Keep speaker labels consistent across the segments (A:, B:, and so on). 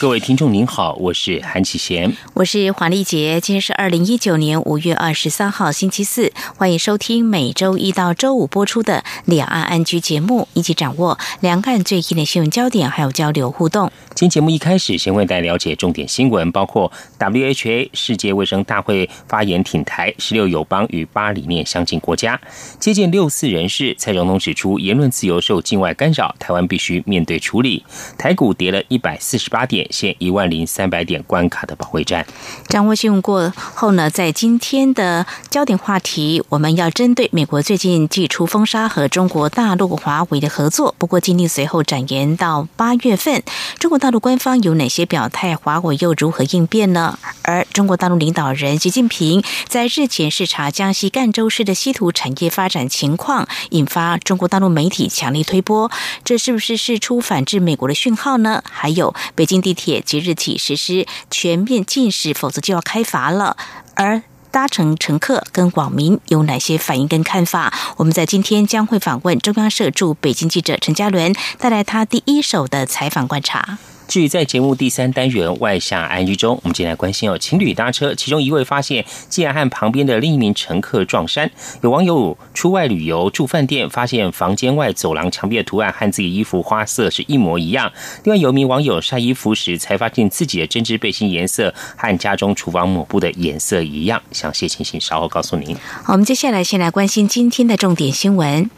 A: 各位听众您好，我是韩启贤，
B: 我是黄丽杰。今天是二零一九年五月二十三号星期四，欢迎收听每周一到周五播出的两岸安居节目，一起掌握两岸最新的新闻焦点，还有交流互动。
A: 今节目一开始，先为大家了解重点新闻，包括 WHA 世界卫生大会发言挺台，十六友邦与巴理念相近国家接见六四人士。蔡总统指出，言论自由受境外干扰，台湾必须面对处理。台股跌了一百四十八点，现一万零三百点关卡的保卫战。
B: 掌握新闻过后呢，在今天的焦点话题，我们要针对美国最近祭出封杀和中国大陆华为的合作。不过，今天随后展延到八月份，中国大。陆官方有哪些表态？华为又如何应变呢？而中国大陆领导人习近平在日前视察江西赣州市的稀土产业发展情况，引发中国大陆媒体强力推波，这是不是释出反制美国的讯号呢？还有，北京地铁即日起实施全面禁食，否则就要开罚了。而搭乘乘客跟网民有哪些反应跟看法？我们在今天将会访问中央社驻北京记者陈嘉伦，带来他第一手的采访观察。
A: 至于在节目第三单元外向安居中，我们今天来关心哦，情侣搭车，其中一位发现竟然和旁边的另一名乘客撞衫。有网友出外旅游住饭店，发现房间外走廊墙壁的图案和自己衣服花色是一模一样。另外有名网友晒衣服时，才发现自己的针织背心颜色和家中厨房抹布的颜色一样。详细情形稍后告诉您。
B: 我们接下来先来关心今天的重点新闻，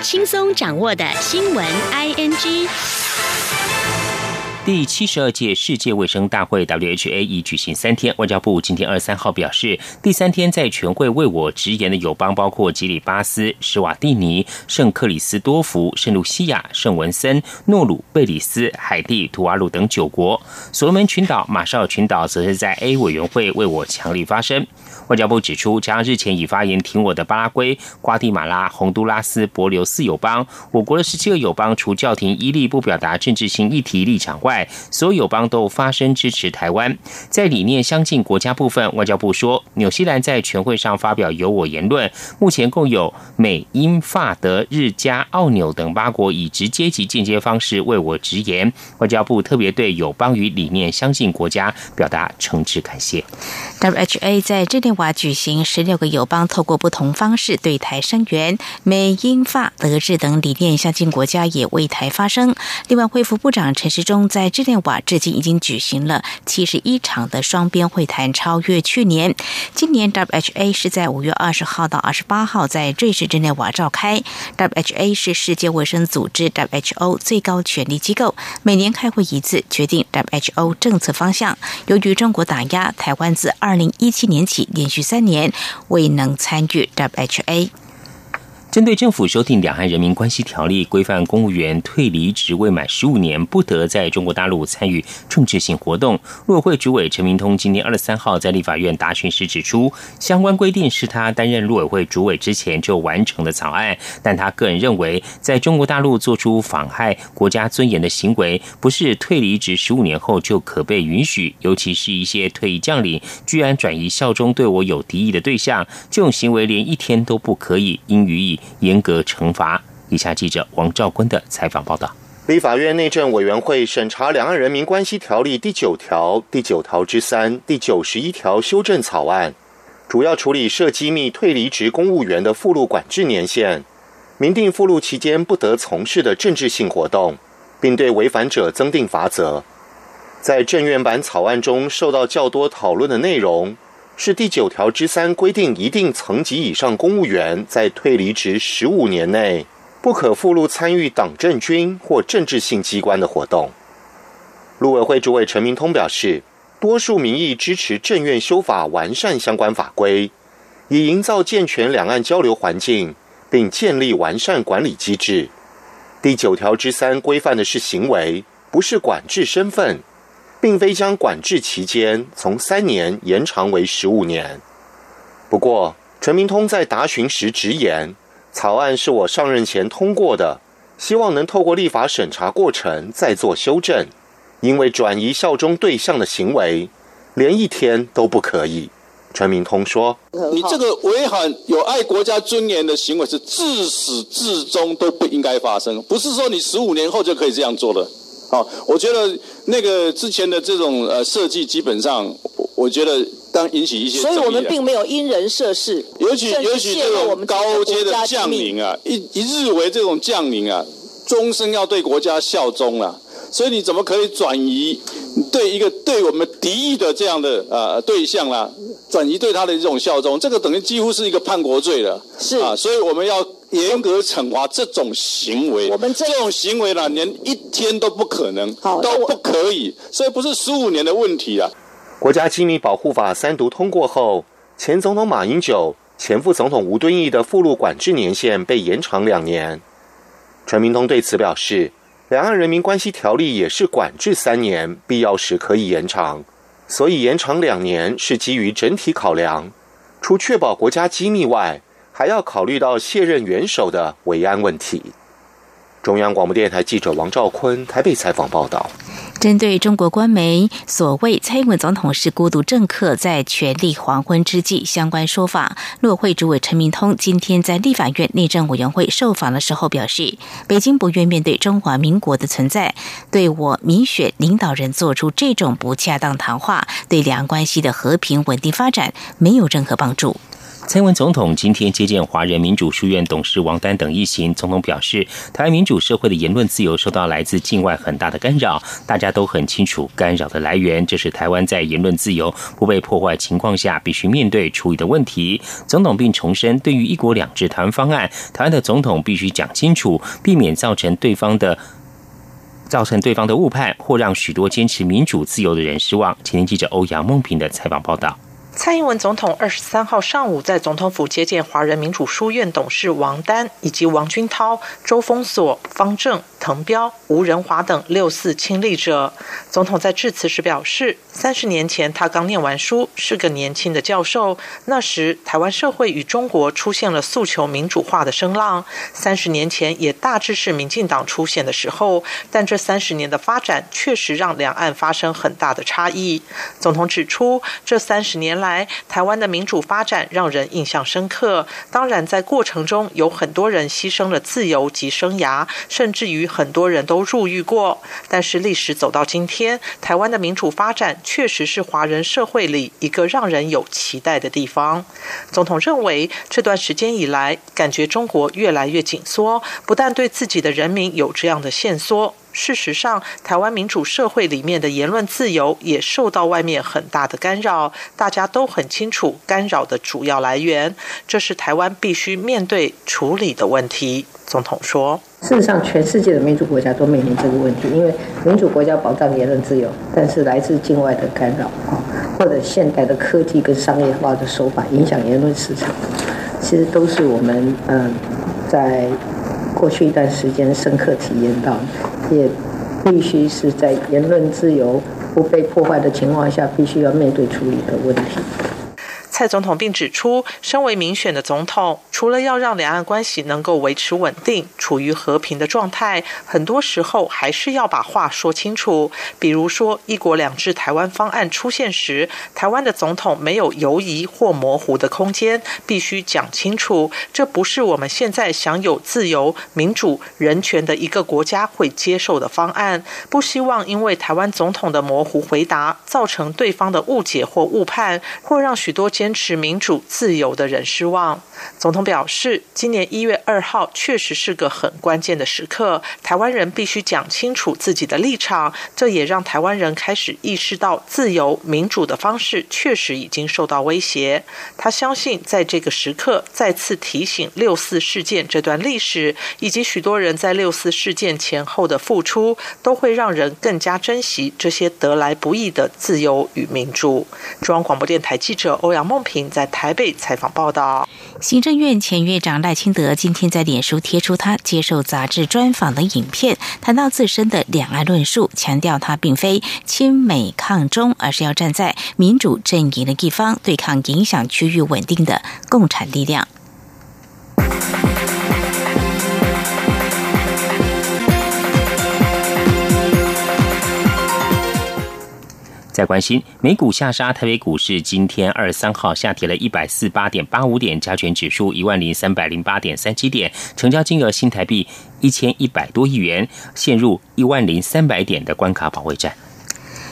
C: 轻松掌握的新闻 ING。
A: 第七十二届世界卫生大会 （WHA） 已举行三天。外交部今天二十三号表示，第三天在全会为我直言的友邦包括吉里巴斯、施瓦蒂尼、圣克里斯多福、圣卢西亚、圣文森、诺鲁、贝里斯、海地、图瓦鲁等九国。所罗门群岛、马绍尔群岛则是在 A 委员会为我强力发声。外交部指出，加上日前已发言挺我的巴拉圭、瓜地马拉、洪都拉斯、博留四友邦，我国的十七个友邦除教廷伊利不表达政治性议题立场外，所有友邦都发声支持台湾。在理念相近国家部分，外交部说，纽西兰在全会上发表有我言论。目前共有美、英、法、德、日、加、澳、纽等八国以直接及间接方式为我直言。外交部特别对友邦与理念相近国家表达诚挚感谢。
B: WHA 在这点。华举行十六个友邦透过不同方式对台声援，美、英、法、德、日等理念相近国家也为台发声。另外，恢复部长陈时中在日内瓦至今已经举行了七十一场的双边会谈，超越去年。今年 WHA 是在五月二十号到二十八号在瑞士日内瓦召开。WHA 是世界卫生组织 WHO 最高权力机构，每年开会一次，决定 WHO 政策方向。由于中国打压台湾，自二零一七年起连连续三年未能参与 WHA。
A: 针对政府修订《两岸人民关系条例》，规范公务员退离职未满十五年不得在中国大陆参与政治性活动。陆委会主委陈明通今天二十三号在立法院答询时指出，相关规定是他担任陆委会主委之前就完成的草案，但他个人认为，在中国大陆做出妨害国家尊严的行为，不是退离职十五年后就可被允许。尤其是一些退役将领居然转移效忠对我有敌意的对象，这种行为连一天都不可以，应予以。严格惩罚。以下记者王兆坤的采访报道：
D: 立法院内政委员会审查《两岸人民关系条例》第九条、第九条之三、第九十一条修正草案，主要处理涉机密退离职公务员的附录管制年限，明定附录期间不得从事的政治性活动，并对违反者增定罚则。在政院版草案中受到较多讨论的内容。是第九条之三规定，一定层级以上公务员在退离职十五年内，不可附录参与党政军或政治性机关的活动。陆委会主委陈明通表示，多数民意支持政院修法完善相关法规，以营造健全两岸交流环境，并建立完善管理机制。第九条之三规范的是行为，不是管制身份。并非将管制期间从三年延长为十五年。不过，陈明通在答询时直言，草案是我上任前通过的，希望能透过立法审查过程再做修正，因为转移效忠对象的行为，连一天都不可以。陈明通说：“
E: 你这个违反有爱国家尊严的行为，是自始至终都不应该发生，不是说你十五年后就可以这样做了。好，我觉得那个之前的这种呃设计，基本上我觉得当引起一些，
F: 所以我们并没有因人设事，
E: 尤其尤其这种高阶的将领啊，一一日为这种将领啊，终身要对国家效忠啊。”所以你怎么可以转移对一个对我们敌意的这样的呃对象啦，转移对他的这种效忠，这个等于几乎是一个叛国罪了。
F: 是
E: 啊，所以我们要严格惩罚这种行为。
F: 我们
E: 这种行为呢，连一天都不可能，都不可以。所以不是十五年的问题啊。
D: 国家机密保护法三读通过后，前总统马英九、前副总统吴敦义的附录管制年限被延长两年。陈明通对此表示。两岸人民关系条例也是管制三年，必要时可以延长，所以延长两年是基于整体考量，除确保国家机密外，还要考虑到卸任元首的维安问题。中央广播电台记者王兆坤台北采访报道。
B: 针对中国官媒所谓蔡英文总统是孤独政客，在权力黄昏之际，相关说法，陆会主委陈明通今天在立法院内政委员会受访的时候表示，北京不愿面对中华民国的存在，对我民选领导人做出这种不恰当谈话，对两岸关系的和平稳定发展没有任何帮助。
A: 蔡英文总统今天接见华人民主书院董事王丹等一行，总统表示，台湾民主社会的言论自由受到来自境外很大的干扰，大家都很清楚干扰的来源，这是台湾在言论自由不被破坏情况下必须面对处理的问题。总统并重申，对于一国两制台湾方案，台湾的总统必须讲清楚，避免造成对方的造成对方的误判，或让许多坚持民主自由的人失望。前天记者欧阳梦平的采访报道。
G: 蔡英文总统二十三号上午在总统府接见华人民主书院董事王丹以及王军涛、周峰所、方正、滕彪、吴仁华等六四亲历者。总统在致辞时表示，三十年前他刚念完书，是个年轻的教授。那时台湾社会与中国出现了诉求民主化的声浪。三十年前也大致是民进党出现的时候，但这三十年的发展确实让两岸发生很大的差异。总统指出，这三十年来。台湾的民主发展让人印象深刻。当然，在过程中有很多人牺牲了自由及生涯，甚至于很多人都入狱过。但是历史走到今天，台湾的民主发展确实是华人社会里一个让人有期待的地方。总统认为，这段时间以来，感觉中国越来越紧缩，不但对自己的人民有这样的限缩。事实上，台湾民主社会里面的言论自由也受到外面很大的干扰，大家都很清楚干扰的主要来源，这是台湾必须面对处理的问题。总统说：“
H: 事实上，全世界的民主国家都面临这个问题，因为民主国家保障言论自由，但是来自境外的干扰啊，或者现代的科技跟商业化的手法影响言论市场，其实都是我们嗯在。”过去一段时间深刻体验到，也必须是在言论自由不被破坏的情况下，必须要面对处理的问题。
G: 蔡总统并指出，身为民选的总统，除了要让两岸关系能够维持稳定、处于和平的状态，很多时候还是要把话说清楚。比如说，“一国两制”台湾方案出现时，台湾的总统没有犹疑或模糊的空间，必须讲清楚，这不是我们现在享有自由、民主、人权的一个国家会接受的方案。不希望因为台湾总统的模糊回答，造成对方的误解或误判，或让许多坚。坚持民主自由的人失望。总统表示，今年一月二号确实是个很关键的时刻，台湾人必须讲清楚自己的立场。这也让台湾人开始意识到，自由民主的方式确实已经受到威胁。他相信，在这个时刻再次提醒六四事件这段历史，以及许多人在六四事件前后的付出，都会让人更加珍惜这些得来不易的自由与民主。中央广播电台记者欧阳梦。平在台北采访报道，
B: 行政院前院长赖清德今天在脸书贴出他接受杂志专访的影片，谈到自身的两岸论述，强调他并非亲美抗中，而是要站在民主阵营的一方，对抗影响区域稳定的共产力量。
A: 在关心美股下杀，台北股市今天二十三号下跌了一百四八点八五点，加权指数一万零三百零八点三七点，成交金额新台币一千一百多亿元，陷入一万零三百点的关卡保卫战。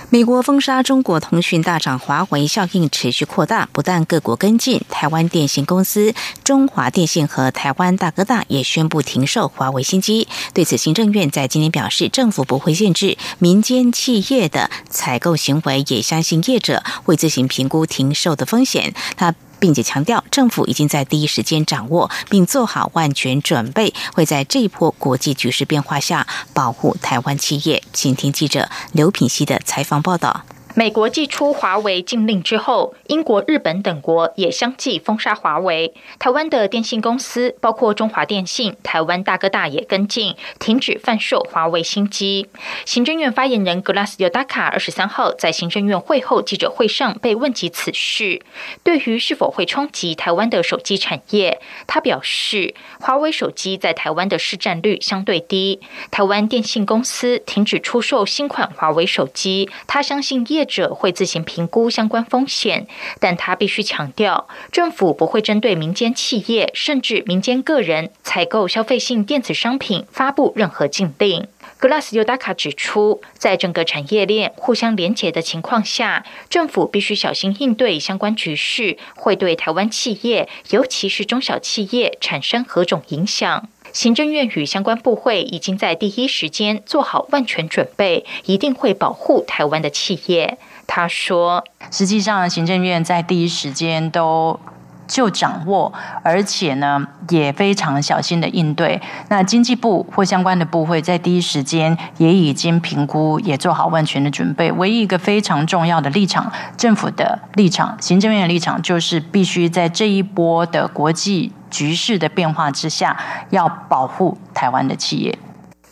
B: 美国封杀中国通讯大厂华为效应持续扩大，不但各国跟进，台湾电信公司中华电信和台湾大哥大也宣布停售华为新机。对此，行政院在今年表示，政府不会限制民间企业的采购行为，也相信业者会自行评估停售的风险。他。并且强调，政府已经在第一时间掌握并做好万全准备，会在这一波国际局势变化下保护台湾企业。请听记者刘品希的采访报道。
I: 美国祭出华为禁令之后，英国、日本等国也相继封杀华为。台湾的电信公司，包括中华电信、台湾大哥大也跟进，停止贩售华为新机。行政院发言人格拉斯尤达卡二十三号在行政院会后记者会上被问及此事，对于是否会冲击台湾的手机产业，他表示，华为手机在台湾的市占率相对低，台湾电信公司停止出售新款华为手机，他相信业。者会自行评估相关风险，但他必须强调，政府不会针对民间企业甚至民间个人采购消费性电子商品发布任何禁令。Glass Udaka 指出，在整个产业链互相连结的情况下，政府必须小心应对相关局势会对台湾企业，尤其是中小企业产生何种影响。行政院与相关部会已经在第一时间做好万全准备，一定会保护台湾的企业。他说：“
J: 实际上，行政院在第一时间都就掌握，而且呢也非常小心的应对。那经济部或相关的部会在第一时间也已经评估，也做好万全的准备。唯一一个非常重要的立场，政府的立场，行政院的立场，就是必须在这一波的国际。”局势的变化之下，要保护台湾的企业。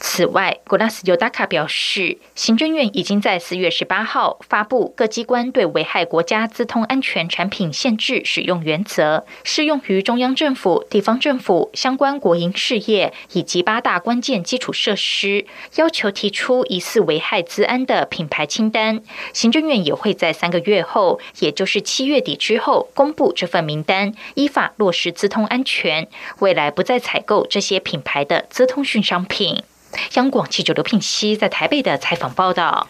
I: 此外，古拉斯尤达卡表示，行政院已经在四月十八号发布各机关对危害国家资通安全产品限制使用原则，适用于中央政府、地方政府相关国营事业以及八大关键基础设施，要求提出疑似危害资安的品牌清单。行政院也会在三个月后，也就是七月底之后公布这份名单，依法落实资通安全，未来不再采购这些品牌的资通讯商品。央广记者刘聘熙在台北的采访报道。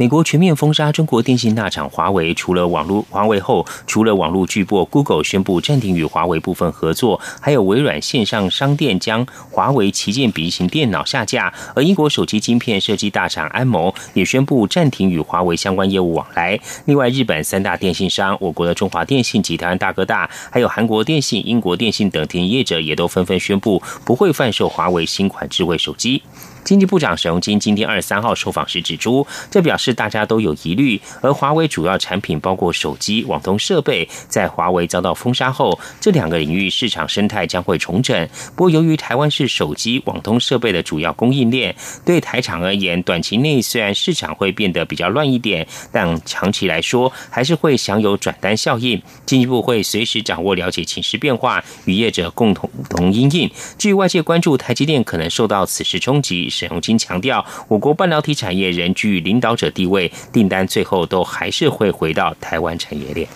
A: 美国全面封杀中国电信大厂华为，除了网络华为后，除了网络巨擘 Google 宣布暂停与华为部分合作，还有微软线上商店将华为旗舰笔型电脑下架，而英国手机晶片设计大厂安谋也宣布暂停与华为相关业务往来。另外，日本三大电信商，我国的中华电信、及台湾大哥大，还有韩国电信、英国电信等电业者，也都纷纷宣布不会贩售华为新款智慧手机。经济部长沈荣金今天二十三号受访时指出，这表示大家都有疑虑，而华为主要产品包括手机、网通设备，在华为遭到封杀后，这两个领域市场生态将会重整。不过，由于台湾是手机、网通设备的主要供应链，对台厂而言，短期内虽然市场会变得比较乱一点，但长期来说还是会享有转单效应。经济部会随时掌握了解情势变化，与业者共同同应应。据外界关注台积电可能受到此事冲击。沈荣金强调，我国半导体产业仍居于领导者地位，订单最后都还是会回到台湾产业链。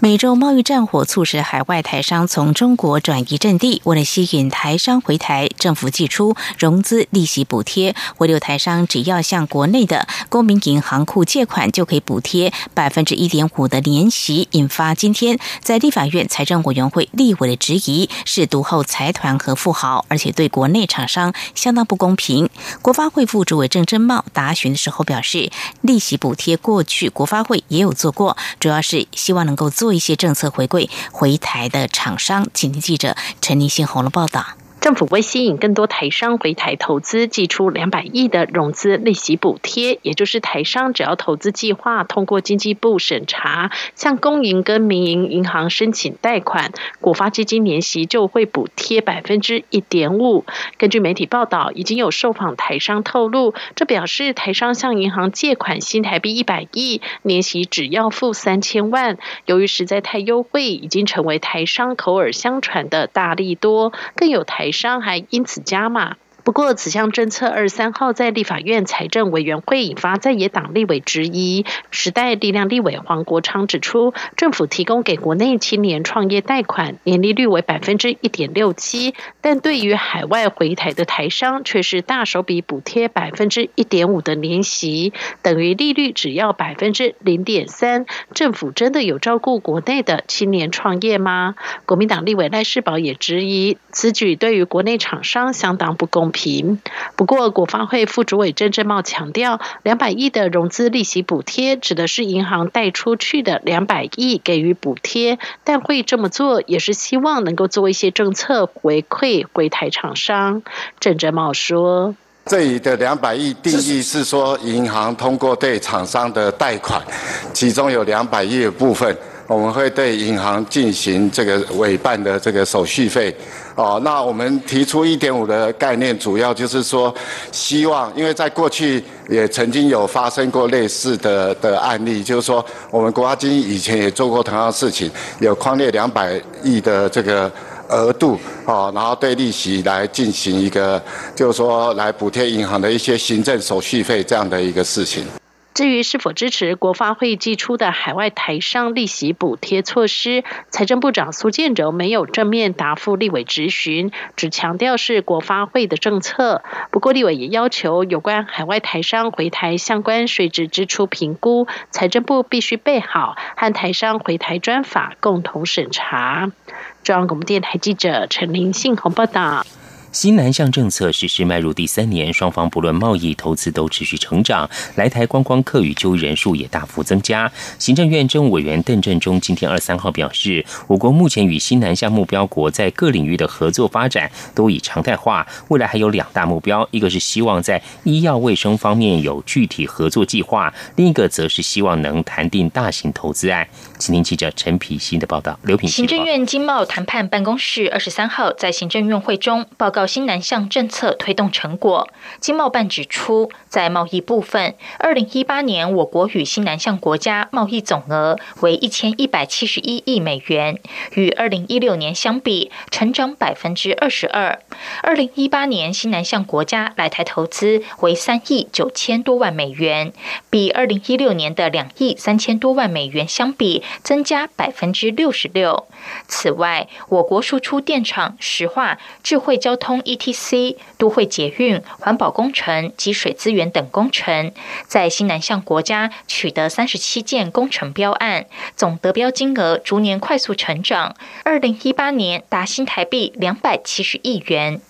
B: 美洲贸易战火促使海外台商从中国转移阵地，为了吸引台商回台，政府寄出融资利息补贴，回流台商只要向国内的公民银行库借款，就可以补贴百分之一点五的年息，引发今天在立法院财政委员会立委的质疑，是独后财团和富豪，而且对国内厂商相当不公平。国发会副主委郑珍茂答询的时候表示，利息补贴过去国发会也有做过，主要是希望能够做一些政策回馈回台的厂商。请听记者陈立新红了报道。
K: 政府为吸引更多台商回台投资，寄出两百亿的融资利息补贴，也就是台商只要投资计划通过经济部审查，向公营跟民营银行申请贷款，国发基金年息就会补贴百分之一点五。根据媒体报道，已经有受访台商透露，这表示台商向银行借款新台币一百亿，年息只要付三千万。由于实在太优惠，已经成为台商口耳相传的大利多，更有台。伤还因此加码。不过，此项政策二十三号在立法院财政委员会引发在野党立委质疑。时代力量立委黄国昌指出，政府提供给国内青年创业贷款，年利率为百分之一点六七，但对于海外回台的台商，却是大手笔补贴百分之一点五的年息，等于利率只要百分之零点三。政府真的有照顾国内的青年创业吗？国民党立委赖世宝也质疑，此举对于国内厂商相当不公平。不过，国发会副主委郑正茂强调，两百亿的融资利息补贴指的是银行贷出去的两百亿给予补贴，但会这么做也是希望能够做一些政策回馈柜台厂商。郑正茂说。
L: 这里的两百亿定义是说，银行通过对厂商的贷款，其中有两百亿的部分，我们会对银行进行这个委办的这个手续费。哦，那我们提出一点五的概念，主要就是说，希望，因为在过去也曾经有发生过类似的的案例，就是说，我们国家金以前也做过同样的事情，有框列两百亿的这个。额度哦，然后对利息来进行一个，就是说来补贴银行的一些行政手续费这样的一个事情。
K: 至于是否支持国发会寄出的海外台商利息补贴措施，财政部长苏建柔没有正面答复立委质询，只强调是国发会的政策。不过立委也要求有关海外台商回台相关税制支出评估，财政部必须备好和台商回台专法共同审查。中央广播电台记者陈林信鸿报道。
A: 新南向政策实施迈入第三年，双方不论贸易、投资都持续成长，来台观光客与就业人数也大幅增加。行政院政务委员邓振中今天二三号表示，我国目前与新南向目标国在各领域的合作发展都已常态化，未来还有两大目标，一个是希望在医药卫生方面有具体合作计划，另一个则是希望能谈定大型投资案。请听记者陈品新的报道。刘品
I: 行政院经贸谈判办公室二十三号在行政院会中报告。新南向政策推动成果，经贸办指出，在贸易部分，二零一八年我国与新南向国家贸易总额为一千一百七十一亿美元，与二零一六年相比，成长百分之二十二。二零一八年新南向国家来台投资为三亿九千多万美元，比二零一六年的两亿三千多万美元相比，增加百分之六十六。此外，我国输出电厂、石化、智慧交通通 （ETC）、都会捷运、环保工程及水资源等工程，在新南向国家取得三十七件工程标案，总得标金额逐年快速成长。二零一八年达新台币两百七十亿元。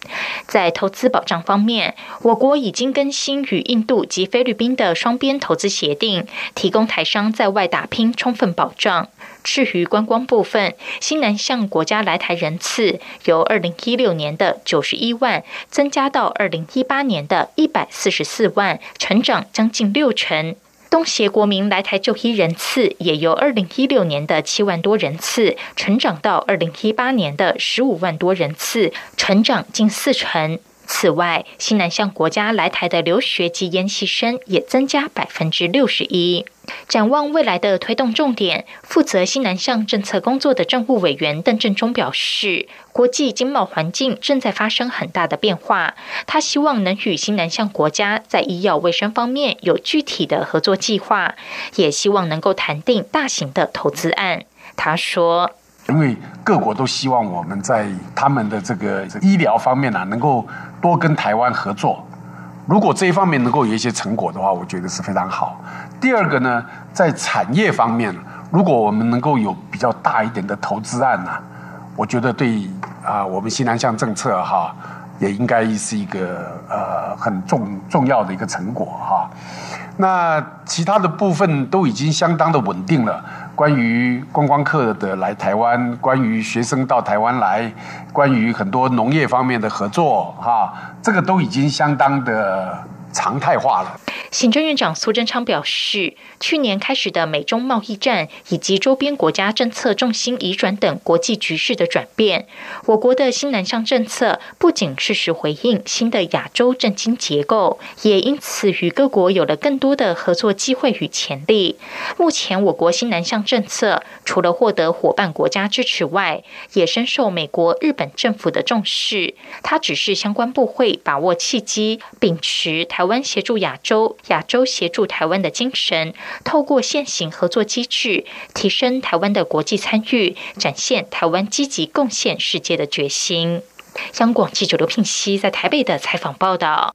I: 在投资保障方面，我国已经更新与印度及菲律宾的双边投资协定，提供台商在外打拼充分保障。至于观光部分，新南向国家来台人次由二零一六年的九十一万增加到二零一八年的一百四十四万，成长将近六成。东协国民来台就医人次也由二零一六年的七万多人次，成长到二零一八年的十五万多人次，成长近四成。此外，新南向国家来台的留学及研习生也增加百分之六十一。展望未来的推动重点，负责新南向政策工作的政务委员邓振中表示，国际经贸环境正在发生很大的变化，他希望能与新南向国家在医药卫生方面有具体的合作计划，也希望能够谈定大型的投资案。他说。
M: 因为各国都希望我们在他们的这个医疗方面呢，能够多跟台湾合作。如果这一方面能够有一些成果的话，我觉得是非常好。第二个呢，在产业方面，如果我们能够有比较大一点的投资案呢，我觉得对啊，我们西南向政策哈，也应该是一个呃很重重要的一个成果哈。那其他的部分都已经相当的稳定了。关于观光客的来台湾，关于学生到台湾来，关于很多农业方面的合作，哈，这个都已经相当的常态化了。
I: 行政院长苏贞昌表示，去年开始的美中贸易战以及周边国家政策重心移转等国际局势的转变，我国的新南向政策不仅适时回应新的亚洲政经结构，也因此与各国有了更多的合作机会与潜力。目前，我国新南向政策除了获得伙伴国家支持外，也深受美国、日本政府的重视。它只是相关部会把握契机，秉持台湾协助亚洲。亚洲协助台湾的精神，透过现行合作机制，提升台湾的国际参与，展现台湾积极贡献世界的决心。香港记者刘聘熙在台北的采访报道。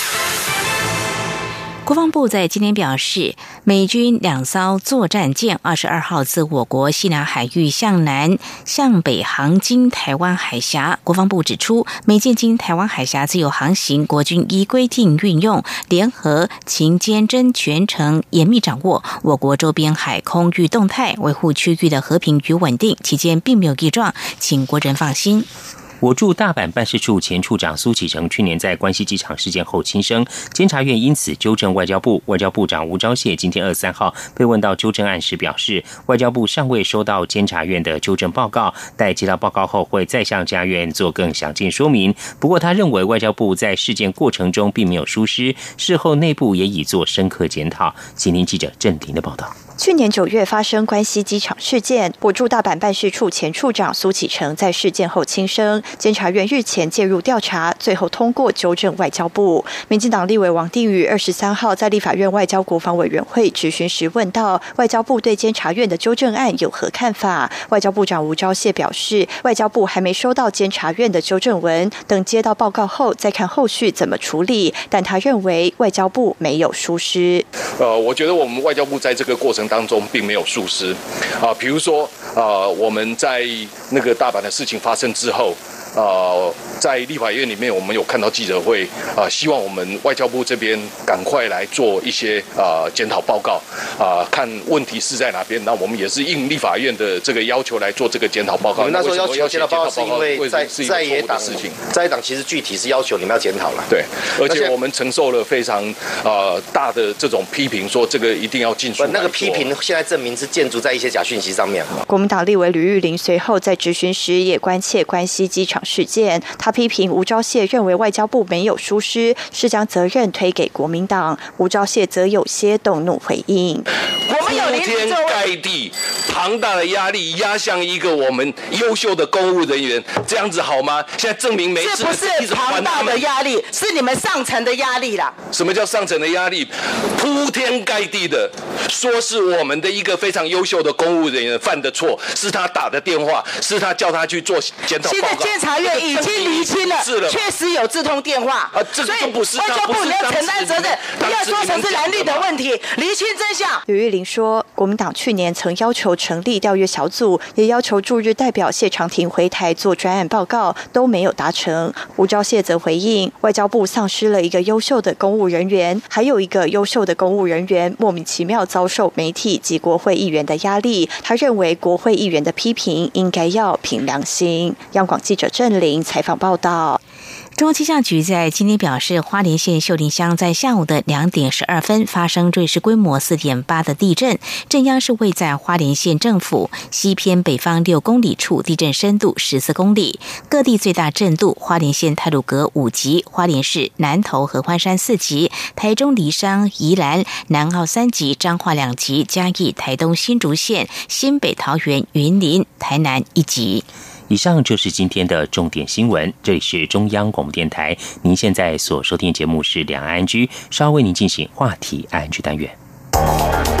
B: 国防部在今天表示，美军两艘作战舰二十二号自我国西南海域向南、向北航经台湾海峡。国防部指出，美舰经台湾海峡自由航行，国军依规定运用联合勤监侦，全程严密掌握我国周边海空域动态，维护区域的和平与稳定，期间并没有异状，请国人放心。
A: 我驻大阪办事处前处长苏启成去年在关西机场事件后轻生，监察院因此纠正外交部。外交部长吴钊燮今天二十三号被问到纠正案时表示，外交部尚未收到监察院的纠正报告，待接到报告后会再向家院做更详尽说明。不过他认为外交部在事件过程中并没有疏失，事后内部也已做深刻检讨。请听记者郑婷的报道。
N: 去年九月发生关西机场事件，我驻大阪办事处前处长苏启成在事件后轻生。监察院日前介入调查，最后通过纠正外交部。民进党立委王定宇二十三号在立法院外交国防委员会质询时问到，外交部对监察院的纠正案有何看法？外交部长吴钊燮表示，外交部还没收到监察院的纠正文，等接到报告后再看后续怎么处理。但他认为外交部没有疏失。
O: 呃，我觉得我们外交部在这个过程。当中并没有疏失，啊，比如说，啊，我们在那个大阪的事情发生之后。呃，在立法院里面，我们有看到记者会，啊，希望我们外交部这边赶快来做一些啊检讨报告，啊，看问题是在哪边。那我们也是应立法院的这个要求来做这个检讨报告。
P: 你们那时候要求检讨报告，是因为在在野党
O: 事情，
P: 在野党其实具体是要求你们要检讨了。
O: 对，而且我们承受了非常啊大的这种批评，说这个一定要尽速。
P: 那个批评现在证明是建筑在一些假讯息上面。
N: 国民党立委吕玉玲随后在质询时也关切关西机场。事件，他批评吴钊燮认为外交部没有疏失，是将责任推给国民党。吴钊燮则有些动怒回应：“
O: 铺天盖地、庞大的压力压向一个我们优秀的公务人员，这样子好吗？现在证明没
Q: 这不是庞大的压力，是你们上层的压力啦。
O: 什么叫上层的压力？铺天盖地的说是我们的一个非常优秀的公务人员犯的错，是他打的电话，是他叫他去做检讨报告。
Q: 监察院已经厘清了，确实有这通电话，
O: 所以
Q: 外交部你要承担责任，不要说成是蓝绿的问题，厘清真相。
N: 吕玉玲说。说，国民党去年曾要求成立调阅小组，也要求驻日代表谢长廷回台做专案报告，都没有达成。吴钊燮则回应，外交部丧失了一个优秀的公务人员，还有一个优秀的公务人员莫名其妙遭受媒体及国会议员的压力。他认为国会议员的批评应该要凭良心。央广记者郑林采访报道。
B: 中央气象局在今天表示，花莲县秀林乡在下午的两点十二分发生瑞士规模四点八的地震，震央是位在花莲县政府西偏北方六公里处，地震深度十四公里。各地最大震度：花莲县太鲁阁五级，花莲市南投合欢山四级，台中梨山、宜兰南澳三级，彰化两级，嘉义、台东新竹县、新北桃园、云林、台南一级。
A: 以上就是今天的重点新闻。这里是中央广播电台，您现在所收听的节目是《两岸安居》，稍后为您进行话题安居单元。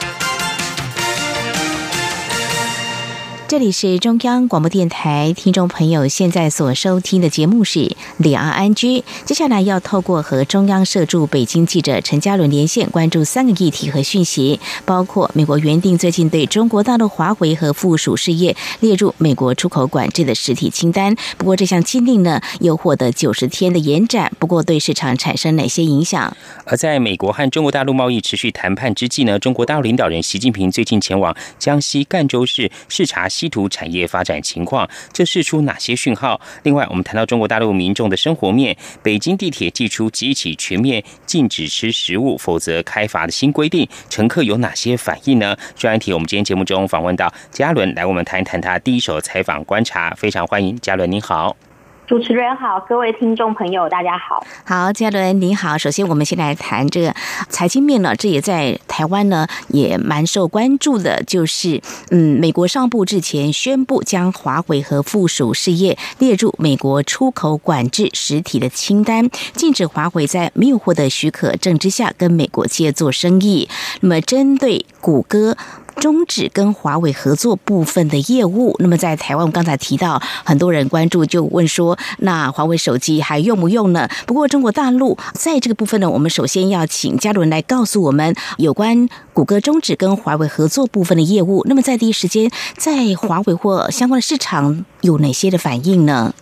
B: 这里是中央广播电台，听众朋友现在所收听的节目是《两岸安居》。接下来要透过和中央社驻北京记者陈嘉伦连线，关注三个议题和讯息，包括美国原定最近对中国大陆华为和附属事业列入美国出口管制的实体清单。不过这项禁令呢，又获得九十天的延展。不过对市场产生哪些影响？
A: 而在美国和中国大陆贸易持续谈判之际呢，中国大陆领导人习近平最近前往江西赣州市视察。稀土产业发展情况，这是出哪些讯号？另外，我们谈到中国大陆民众的生活面，北京地铁寄出集体全面禁止吃食物，否则开罚的新规定，乘客有哪些反应呢？专题我们今天节目中访问到嘉伦，来我们谈一谈他第一手采访观察，非常欢迎嘉伦，您好。
R: 主持人好，各位听众朋友，大家好。
B: 好，嘉伦你好。首先，我们先来谈这个财经面呢，这也在台湾呢也蛮受关注的。就是嗯，美国商务部之前宣布将华为和附属事业列入美国出口管制实体的清单，禁止华为在没有获得许可证之下跟美国企业做生意。那么，针对谷歌。终止跟华为合作部分的业务。那么在台湾，我刚才提到，很多人关注，就问说，那华为手机还用不用呢？不过中国大陆在这个部分呢，我们首先要请嘉伦来告诉我们有关谷歌终止跟华为合作部分的业务。那么在第一时间，在华为或相关的市场有哪些的反应呢？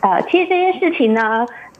R: 呃，其实这件事情呢。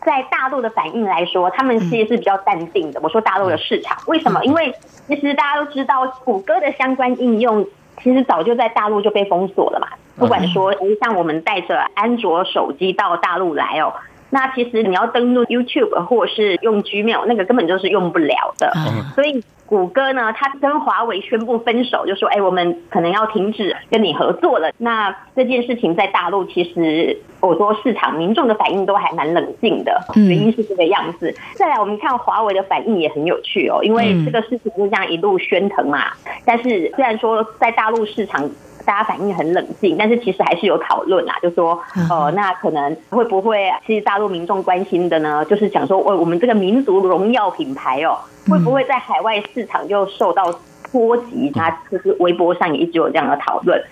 R: 在大陆的反应来说，他们其实是比较淡定的。我说大陆的市场为什么？因为其实大家都知道，谷歌的相关应用其实早就在大陆就被封锁了嘛。不管说，像我们带着安卓手机到大陆来哦，那其实你要登录 YouTube 或者是用 Gmail，那个根本就是用不了的。所以。谷歌呢，它跟华为宣布分手，就说：“哎，我们可能要停止跟你合作了。”那这件事情在大陆，其实我说市场民众的反应都还蛮冷静的，原因是这个样子。再来，我们看华为的反应也很有趣哦，因为这个事情就这样一路喧腾嘛。但是虽然说在大陆市场大家反应很冷静，但是其实还是有讨论啊，就说：“呃，那可能会不会其实大陆民众关心的呢？就是讲说，哦，我们这个民族荣耀品牌哦。”会不会在海外市场就受到波及，它就是微博上也一直有这样的讨论。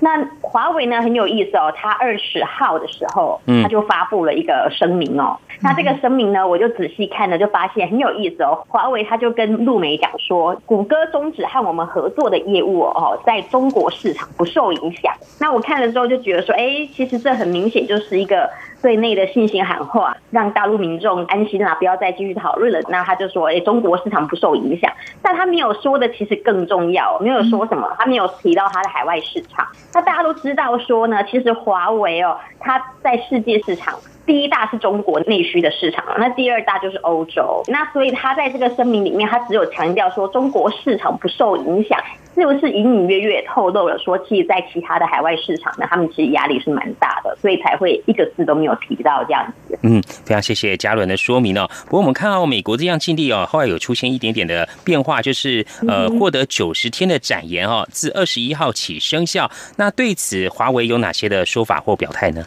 R: 那华为呢很有意思哦，它二十号的时候，它就发布了一个声明哦。那这个声明呢，我就仔细看了，就发现很有意思哦。华为它就跟陆媒讲说，谷歌终止和我们合作的业务哦，在中国市场不受影响。那我看了之后就觉得说，哎，其实这很明显就是一个。对内的信心喊话，让大陆民众安心啦，不要再继续讨论了。那他就说：“哎，中国市场不受影响。”但他没有说的其实更重要，没有说什么，他没有提到他的海外市场。那大家都知道说呢，其实华为哦，它在世界市场第一大是中国内需的市场，那第二大就是欧洲。那所以他在这个声明里面，他只有强调说中国市场不受影响。是不是隐隐约约透露了说，其实，在其他的海外市场呢，他们其实压力是蛮大的，所以才会一个字都没有提到这样子。
A: 嗯，非常谢谢嘉伦的说明哦。不过我们看到美国这样境地哦，后来有出现一点点的变化，就是呃，获得九十天的展延哦，自二十一号起生效。那对此，华为有哪些的说法或表态呢？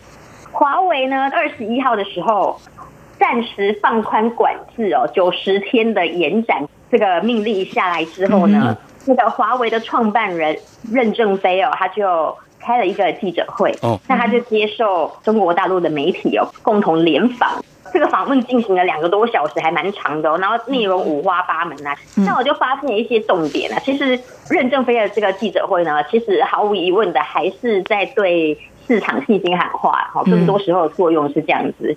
R: 华为呢，二十一号的时候暂时放宽管制哦，九十天的延展这个命令下来之后呢？那个华为的创办人任正非哦，他就开了一个记者会，哦，那他就接受中国大陆的媒体哦共同联访，这个访问进行了两个多小时，还蛮长的哦，然后内容五花八门啊，那我就发现一些重点啊，其实任正非的这个记者会呢，其实毫无疑问的还是在对。市场信心喊话，哈，更多时候作用是这样子，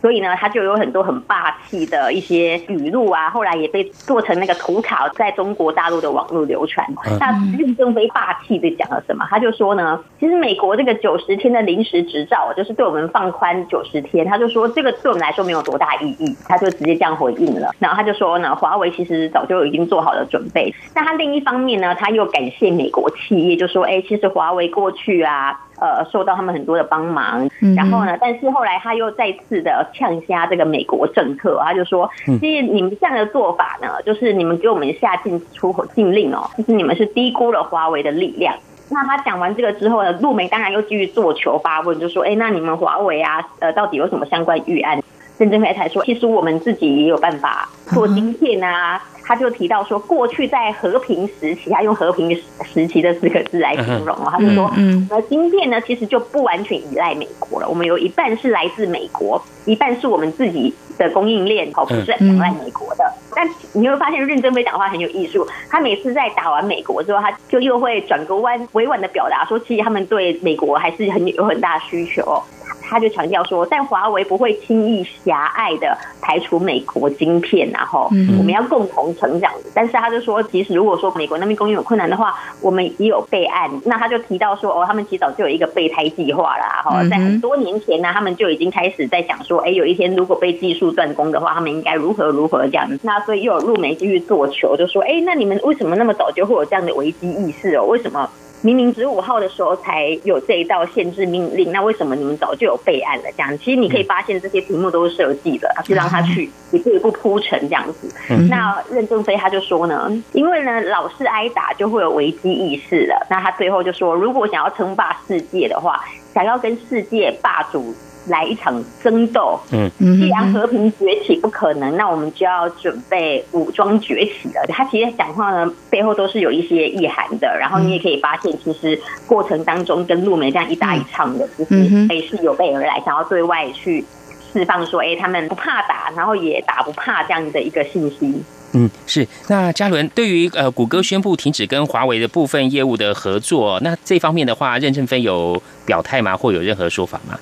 R: 所以呢，他就有很多很霸气的一些语录啊，后来也被做成那个图卡，在中国大陆的网络流传。那任正非霸气的讲了什么？他就说呢，其实美国这个九十天的临时执照，就是对我们放宽九十天，他就说这个对我们来说没有多大意义，他就直接这样回应了。然后他就说呢，华为其实早就已经做好了准备。那他另一方面呢，他又感谢美国企业，就说，哎，其实华为过去啊。呃，受到他们很多的帮忙，然后呢，但是后来他又再次的呛瞎这个美国政客，他就说，其实你们这样的做法呢，就是你们给我们下禁出口禁令哦，就是你们是低估了华为的力量。那他讲完这个之后呢，陆媒当然又继续做球发问，就说，哎，那你们华为啊，呃，到底有什么相关预案？郑正飞才说，其实我们自己也有办法做芯片啊。他就提到说，过去在和平时期，他用和平时期的四个字来形容哦，他就说，呃，芯片呢其实就不完全依赖美国了，我们有一半是来自美国，一半是我们自己的供应链，哦，不是仰赖美国的。但你会发现，任正非讲话很有艺术，他每次在打完美国之后，他就又会转个弯，委婉的表达说，其实他们对美国还是很有很大需求。他就强调说，但华为不会轻易狭隘的排除美国晶片，然后我们要共同成长。但是他就说，即使如果说美国那边供应有困难的话，我们也有备案。那他就提到说，哦，他们其实早就有一个备胎计划啦，哈，在很多年前呢，他们就已经开始在想说，哎，有一天如果被技术断供的话，他们应该如何如何这样。那所以又有入媒继续做球，就说，哎，那你们为什么那么早就会有这样的危机意识哦？为什么？明明十五号的时候才有这一道限制命令，那为什么你们早就有备案了？这样，其实你可以发现这些题目都是设计的，是让他去一步一步铺成这样子。那任正非他就说呢，因为呢老是挨打就会有危机意识了。那他最后就说，如果想要称霸世界的话，想要跟世界霸主。来一场争斗，嗯，既然和平崛起不可能，那我们就要准备武装崛起了。他其实讲话呢，背后都是有一些意涵的。然后你也可以发现，其实过程当中跟陆梅这样一搭一唱的，其实也是有备而来，想要对外去释放说，哎，他们不怕打，然后也打不怕这样的一个信息。
A: 嗯，是。那嘉伦对于呃，谷歌宣布停止跟华为的部分业务的合作，那这方面的话，任正非有表态吗？或有任何说法吗？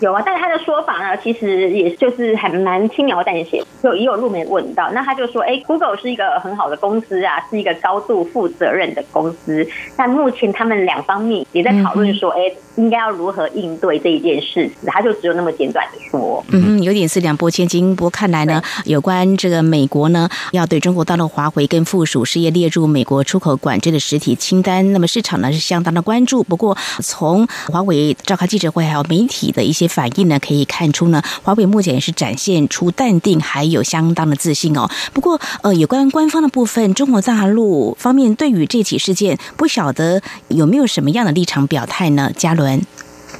R: 有啊，但是他的说法呢，其实也就是还蛮轻描淡写，就也有路媒问到，那他就说，哎，Google 是一个很好的公司啊，是一个高度负责任的公司。但目前他们两方面也在讨论说，哎，应该要如何应对这一件事，他就只有那么简短的说，
B: 嗯，有点是两拨千斤。不过看来呢，有关这个美国呢，要对中国大陆华为跟附属事业列入美国出口管制的实体清单，那么市场呢是相当的关注。不过从华为召开记者会还有媒体的一些。反应呢，可以看出呢，华为目前也是展现出淡定，还有相当的自信哦。不过，呃，有关官方的部分，中国大陆方面对于这起事件，不晓得有没有什么样的立场表态呢？嘉伦，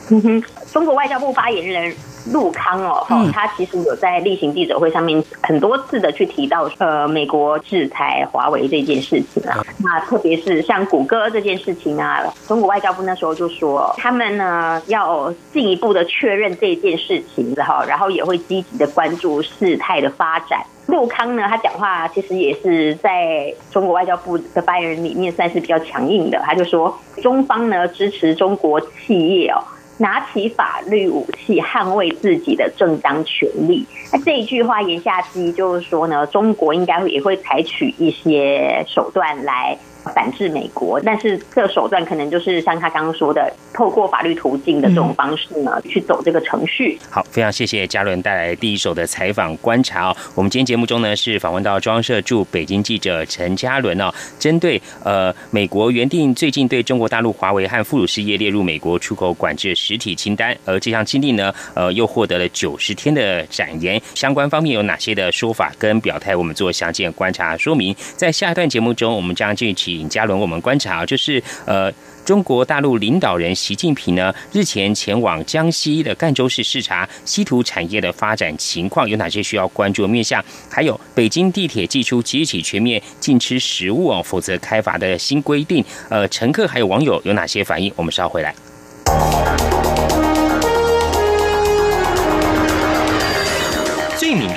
R: 嗯哼，中国外交部发言人陆康哦，他其实有在例行记者会上面很多次的去提到，呃，美国制裁华为这件事情啊。那特别是像谷歌这件事情啊，中国外交部那时候就说，他们呢要进一步的确认这件事情，然后然后也会积极的关注事态的发展。陆康呢，他讲话其实也是在中国外交部的发言人里面算是比较强硬的，他就说，中方呢支持中国企业哦。拿起法律武器捍卫自己的正当权利。那这一句话言下之意就是说呢，中国应该也会采取一些手段来。反制美国，但是这个手段可能就是像他刚刚说的，透过法律途径的这种方式呢，去走这个程序。
A: 好，非常谢谢嘉伦带来第一手的采访观察哦。我们今天节目中呢，是访问到中央社驻北京记者陈嘉伦哦，针对呃美国原定最近对中国大陆华为和附属事业列入美国出口管制实体清单，而这项禁令呢，呃又获得了九十天的展延，相关方面有哪些的说法跟表态？我们做详尽观察说明。在下一段节目中，我们将继续。尹嘉伦，我们观察就是呃，中国大陆领导人习近平呢，日前前往江西的赣州市视察稀土产业的发展情况，有哪些需要关注的面向？还有北京地铁寄出即日起全面禁吃食物哦，否则开罚的新规定，呃，乘客还有网友有哪些反应？我们稍回来。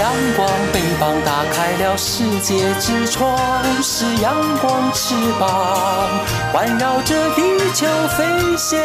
S: 阳光，翅膀打开了世界之窗，是阳光翅膀环绕着地球飞翔。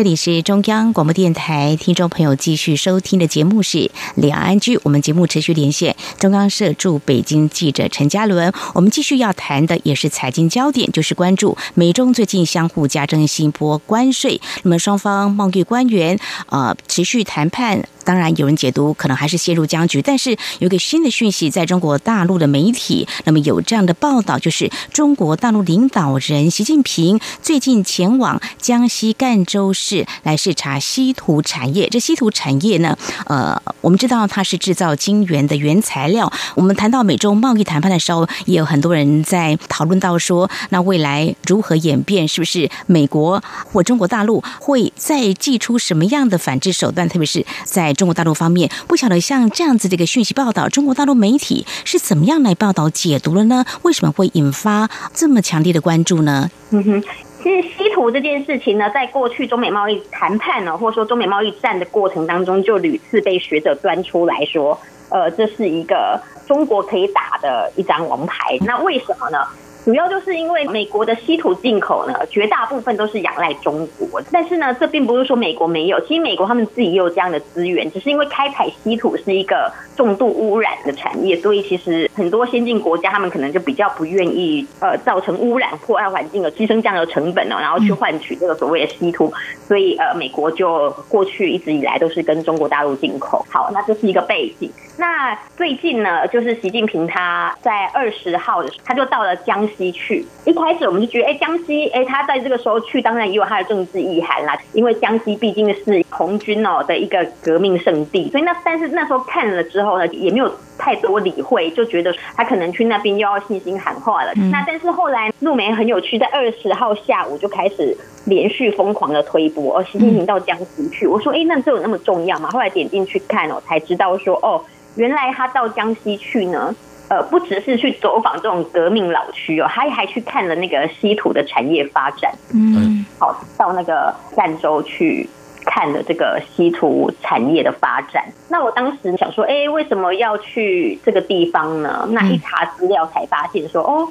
B: 这里是中央广播电台，听众朋友继续收听的节目是《两岸居》，我们节目持续连线中央社驻北京记者陈嘉伦。我们继续要谈的也是财经焦点，就是关注美中最近相互加征新一波关税，那么双方贸易官员呃持续谈判。当然，有人解读可能还是陷入僵局，但是有一个新的讯息，在中国大陆的媒体，那么有这样的报道，就是中国大陆领导人习近平最近前往江西赣州市来视察稀土产业。这稀土产业呢，呃，我们知道它是制造晶圆的原材料。我们谈到美中贸易谈判的时候，也有很多人在讨论到说，那未来如何演变？是不是美国或中国大陆会再祭出什么样的反制手段？特别是在中国大陆方面不晓得像这样子的一个讯息报道，中国大陆媒体是怎么样来报道解读了呢？为什么会引发这么强烈的关注呢？
R: 嗯哼，其实稀土这件事情呢，在过去中美贸易谈判呢，或者说中美贸易战的过程当中，就屡次被学者端出来说，呃，这是一个中国可以打的一张王牌。那为什么呢？主要就是因为美国的稀土进口呢，绝大部分都是仰赖中国。但是呢，这并不是说美国没有，其实美国他们自己也有这样的资源，只是因为开采稀土是一个重度污染的产业，所以其实很多先进国家他们可能就比较不愿意呃造成污染破坏环境而牺牲这样的成本呢，然后去换取这个所谓的稀土。所以呃，美国就过去一直以来都是跟中国大陆进口。好，那这是一个背景。那最近呢，就是习近平他在二十号的时候，他就到了江西去。一开始我们就觉得，哎，江西，哎，他在这个时候去，当然也有他的政治意涵啦。因为江西毕竟是红军哦的一个革命圣地，所以那但是那时候看了之后呢，也没有太多理会，就觉得他可能去那边又要信心喊话了。那但是后来陆梅很有趣，在二十号下午就开始连续疯狂的推波，哦，习近平到江西去。我说，哎，那这有那么重要吗？后来点进去看哦，才知道说，哦。原来他到江西去呢，呃，不只是去走访这种革命老区哦，他还去看了那个稀土的产业发展。嗯，好，到那个赣州去看了这个稀土产业的发展。那我当时想说，哎，为什么要去这个地方呢？那一查资料才发现说，哦，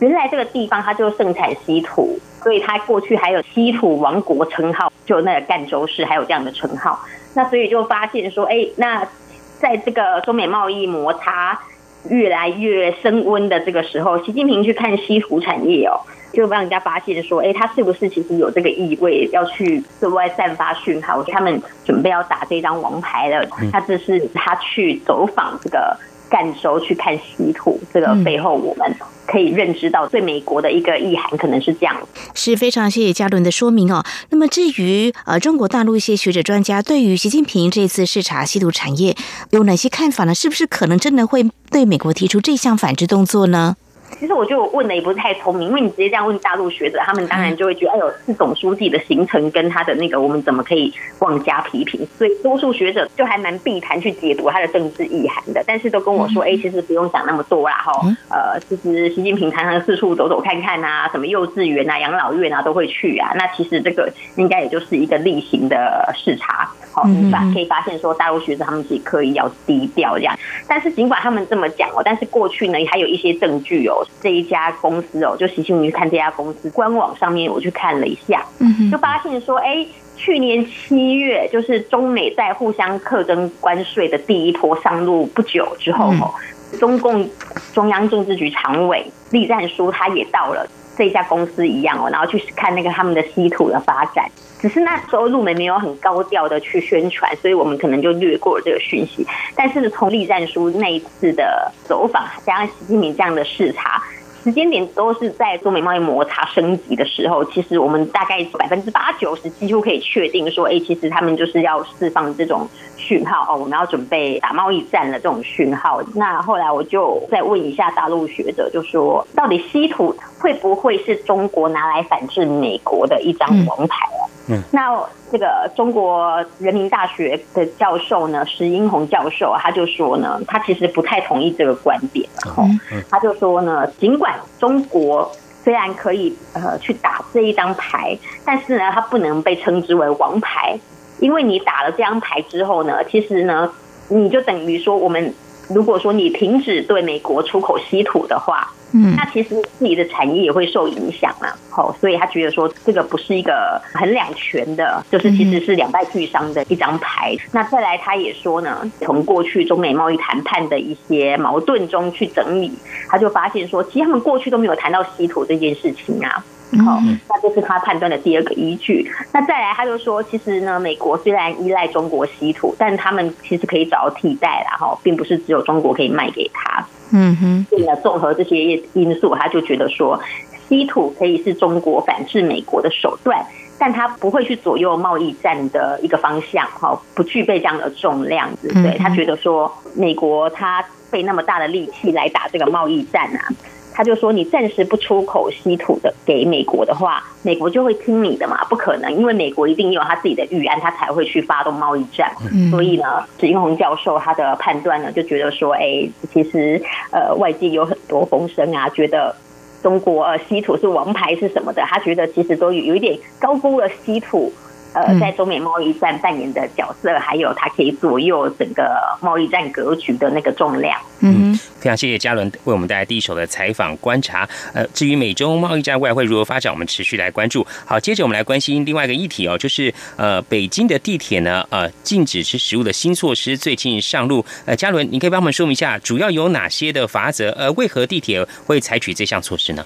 R: 原来这个地方它就盛产稀土，所以它过去还有稀土王国称号，就那个赣州市还有这样的称号。那所以就发现说，哎，那在这个中美贸易摩擦越来越升温的这个时候，习近平去看稀土产业哦，就让人家发现说，哎，他是不是其实有这个意味要去对外散发讯号，他们准备要打这张王牌了？他这是他去走访这个。赣州去看稀土，这个背后我们可以认知到，对美国的一个意涵可能是这样。
B: 是非常谢谢嘉伦的说明哦。那么至于呃中国大陆一些学者专家对于习近平这次视察稀土产业有哪些看法呢？是不是可能真的会对美国提出这项反制动作呢？
R: 其实我就问的也不是太聪明，因为你直接这样问大陆学者，他们当然就会觉得，哎呦，是总书记的行程跟他的那个，我们怎么可以妄加批评？所以多数学者就还蛮避谈去解读他的政治意涵的，但是都跟我说，哎，其实不用想那么多啦，哈，呃，其实习近平常常四处走走看看啊，什么幼稚园啊、养老院啊都会去啊，那其实这个应该也就是一个例行的视察。好，你发可以发现说，大陆学者他们其实刻意要低调这样，但是尽管他们这么讲哦，但是过去呢还有一些证据哦，这一家公司哦，就习近平去看这家公司官网上面，我去看了一下，嗯就发现说，哎，去年七月就是中美在互相课征关税的第一波上路不久之后哦，中共中央政治局常委栗战书他也到了这家公司一样哦，然后去看那个他们的稀土的发展。只是那时候入门没有很高调的去宣传，所以我们可能就略过了这个讯息。但是从栗战书那一次的走访，加上习近平这样的视察。时间点都是在中美贸易摩擦升级的时候，其实我们大概百分之八九十几乎可以确定说，哎，其实他们就是要释放这种讯号哦，我们要准备打贸易战的这种讯号。那后来我就再问一下大陆学者，就说到底稀土会不会是中国拿来反制美国的一张王牌啊？嗯，那这个中国人民大学的教授呢，石英红教授，他就说呢，他其实不太同意这个观点。哦，他就说呢，尽管中国虽然可以呃去打这一张牌，但是呢，它不能被称之为王牌，因为你打了这张牌之后呢，其实呢，你就等于说，我们如果说你停止对美国出口稀土的话。嗯，那其实自己的产业也会受影响啊。好，所以他觉得说这个不是一个很两全的，就是其实是两败俱伤的一张牌。那再来，他也说呢，从过去中美贸易谈判的一些矛盾中去整理，他就发现说，其实他们过去都没有谈到稀土这件事情啊。好，那这是他判断的第二个依据。那再来，他就说，其实呢，美国虽然依赖中国稀土，但他们其实可以找到替代啦。哈，并不是只有中国可以卖给他。嗯哼，所以呢，综合这些因素，他就觉得说，稀土可以是中国反制美国的手段，但他不会去左右贸易战的一个方向。哈，不具备这样的重量。对他觉得说，美国他费那么大的力气来打这个贸易战啊。他就说：“你暂时不出口稀土的给美国的话，美国就会听你的嘛？不可能，因为美国一定有他自己的预案，他才会去发动贸易战。所以呢，史英红教授他的判断呢，就觉得说，哎，其实呃，外界有很多风声啊，觉得中国呃稀土是王牌是什么的，他觉得其实都有有一点高估了稀土。”呃，在中美贸易战扮演的角色，还有它可以左右整个贸易战格局的那个重量。
A: 嗯，非常谢谢嘉伦为我们带来第一手的采访观察。呃，至于美中贸易战外汇如何发展，我们持续来关注。好，接着我们来关心另外一个议题哦，就是呃，北京的地铁呢，呃，禁止吃食物的新措施最近上路。呃，嘉伦，你可以帮我们说明一下，主要有哪些的法则？呃，为何地铁会采取这项措施呢？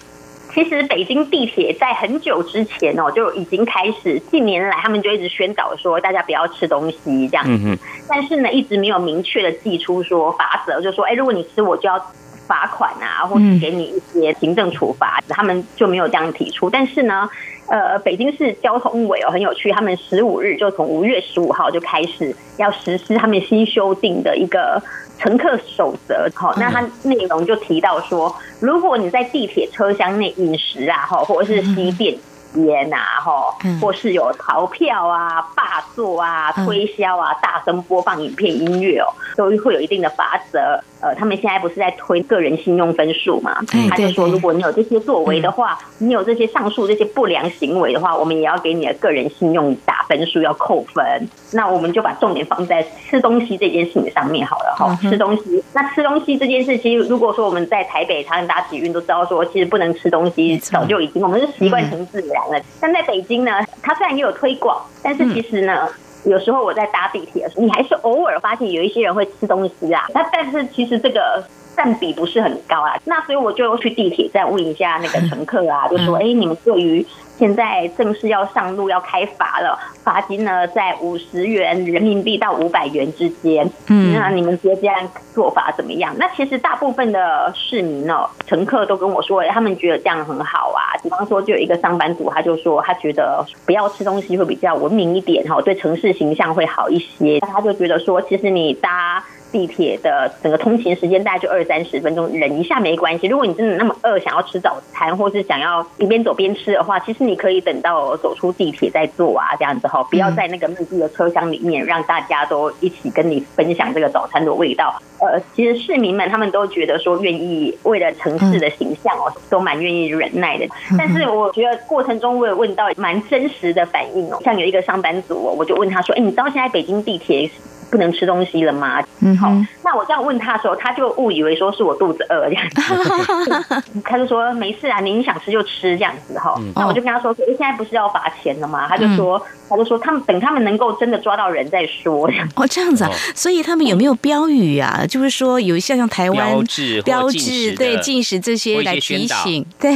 R: 其实北京地铁在很久之前哦就已经开始，近年来他们就一直宣导说大家不要吃东西这样。子，但是呢一直没有明确的寄出说法则，就说哎如果你吃我就要罚款啊，或者给你一些行政处罚，他们就没有这样提出。但是呢，呃，北京市交通委哦很有趣，他们十五日就从五月十五号就开始要实施他们新修订的一个。乘客守则，哦，那它内容就提到说，如果你在地铁车厢内饮食啊，哈，或者是吸便，间呐，哈，或是有逃票啊、霸座啊、推销啊、大声播放影片、音乐哦，都会有一定的法则。呃，他们现在不是在推个人信用分数嘛？他就说，如果你有这些作为的话，你有这些上述这些不良行为的话，我们也要给你的个人信用打分数，要扣分。那我们就把重点放在吃东西这件事情上面好了哈。吃东西，那吃东西这件事情，如果说我们在台北常常搭捷运都知道说，其实不能吃东西，早就已经我们是习惯成自然了。但在北京呢，它虽然也有推广，但是其实呢。有时候我在搭地铁的时候，你还是偶尔发现有一些人会吃东西啊。那但是其实这个占比不是很高啊。那所以我就去地铁站问一下那个乘客啊，就说：哎，你们对于现在正式要上路要开罚了，罚金呢在五十元人民币到五百元之间。嗯，那你们觉得这样做法怎么样？那其实大部分的市民哦，乘客都跟我说，他们觉得这样很好啊。比方说，就有一个上班族，他就说他觉得不要吃东西会比较文明一点哈，对城市形象会好一些。他就觉得说，其实你搭。地铁的整个通勤时间大概就二三十分钟，忍一下没关系。如果你真的那么饿，想要吃早餐，或是想要一边走边吃的话，其实你可以等到走出地铁再做啊，这样子哈，不要在那个密闭的车厢里面，让大家都一起跟你分享这个早餐的味道。呃，其实市民们他们都觉得说，愿意为了城市的形象哦，都蛮愿意忍耐的。但是我觉得过程中我有问到蛮真实的反应哦，像有一个上班族，我就问他说：“哎，你知道现在北京地铁？”不能吃东西了吗？嗯，好。那我这样问他的时候，他就误以为说是我肚子饿这样子，他就说没事啊，您想吃就吃这样子哈。那我就跟他说，哎，现在不是要罚钱了吗？他就说，他就说他们等他们能够真的抓到人再说。
B: 哦，这样子啊，所以他们有没有标语啊？就是说有像像台湾
A: 标志、
B: 标志对禁食这些来提醒，对。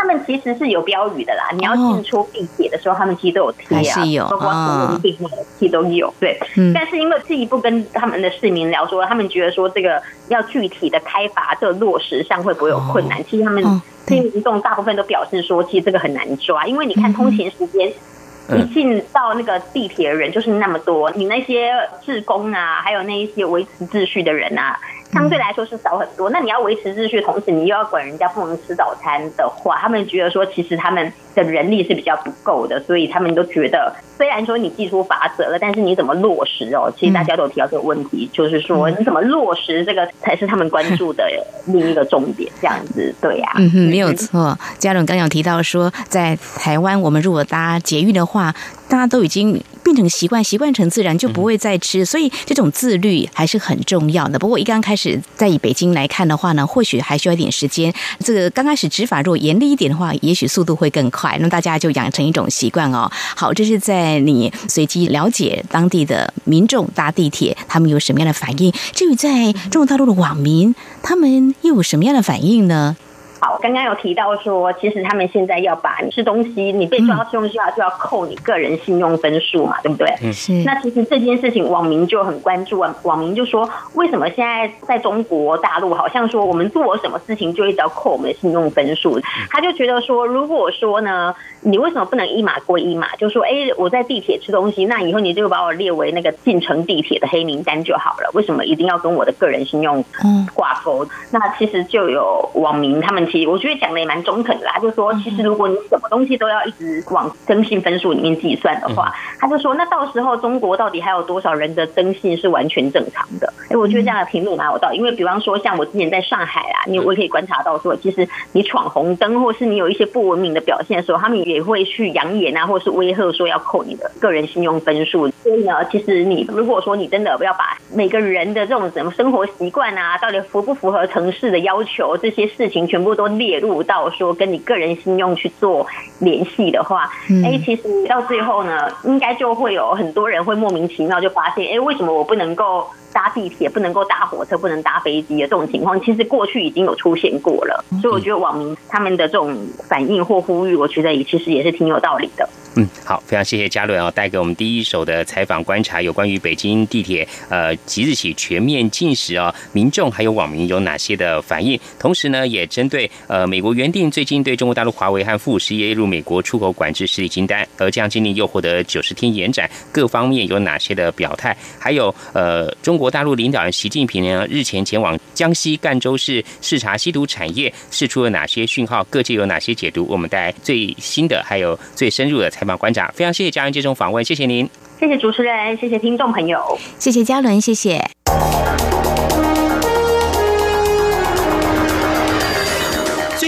R: 他们其实是有标语的啦，你要进出地铁的时候，他们其实都有贴啊，包括所有地铁都有。对，但是因为进一步跟他们的市民聊说，他们觉得说这个要具体的开发这个落实上会不会有困难？其实他们这些民众大部分都表示说，其实这个很难抓，因为你看通勤时间一进到那个地铁的人就是那么多，你那些职工啊，还有那一些维持秩序的人啊。相对来说是少很多。那你要维持秩序，同时你又要管人家不能吃早餐的话，他们觉得说，其实他们的人力是比较不够的，所以他们都觉得，虽然说你寄出法则了，但是你怎么落实哦？其实大家都提到这个问题，就是说你怎么落实这个才是他们关注的另一个重点。这样子，对呀，
B: 嗯哼，没有错。嘉伦刚刚有提到说，在台湾，我们如果搭捷运的话，大家都已经。变成习惯，习惯成自然，就不会再吃。所以这种自律还是很重要的。不过一刚开始在以北京来看的话呢，或许还需要一点时间。这个刚开始执法如果严厉一点的话，也许速度会更快。那大家就养成一种习惯哦。好，这是在你随机了解当地的民众搭地铁，他们有什么样的反应？至于在中国大陆的网民，他们又有什么样的反应呢？
R: 好，刚刚有提到说，其实他们现在要把你吃东西，你被抓到吃东西的话，就要扣你个人信用分数嘛，对不对？
B: 嗯，是。
R: 那其实这件事情，网民就很关注啊。网民就说，为什么现在在中国大陆，好像说我们做什么事情就一直要扣我们的信用分数？他就觉得说，如果说呢，你为什么不能一码归一码？就说，哎，我在地铁吃东西，那以后你就把我列为那个进城地铁的黑名单就好了。为什么一定要跟我的个人信用挂钩？那其实就有网民他们。我觉得讲的也蛮中肯的啦，就是说，其实如果你什么东西都要一直往征信分数里面计算的话，他就说，那到时候中国到底还有多少人的征信是完全正常的？哎，我觉得这样的评论蛮有道理，因为比方说，像我之前在上海啊，你我可以观察到说，其实你闯红灯或是你有一些不文明的表现的时候，他们也会去扬言啊，或是威吓说要扣你的个人信用分数。所以呢，其实你如果说你真的要把每个人的这种什么生活习惯啊，到底符不符合城市的要求，这些事情全部都列入到说跟你个人信用去做联系的话，哎，其实到最后呢，应该就会有很多人会莫名其妙就发现，哎，为什么我不能够搭地铁，不能够搭火车，不能搭飞机的这种情况，其实过去已经有出现过了。所以我觉得网民他们的这种反应或呼吁，我觉得也其实也是挺有道理的。
A: 嗯，好，非常谢谢嘉伦啊，带给我们第一手的采访观察，有关于北京地铁呃即日起全面禁食啊，民众还有网民有哪些的反应？同时呢，也针对呃美国原定最近对中国大陆华为和富士列入美国出口管制实体清单，而这样禁令又获得九十天延展，各方面有哪些的表态？还有呃中国大陆领导人习近平呢日前前往江西赣州市视察稀土产业，释出了哪些讯号？各界有哪些解读？我们带来最新的还有最深入的。采访观察，非常谢谢嘉伦接受访问，谢谢您，
R: 谢谢主持人，谢谢听众朋友，
B: 谢谢嘉伦，谢谢。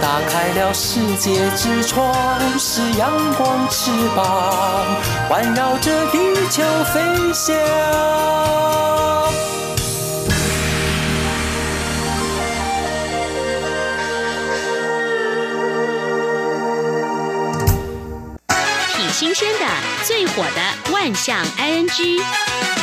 S: 打开了世界之窗，是阳光翅膀，环绕着地球飞翔。
C: 挺新鲜的，最火的万象 ING。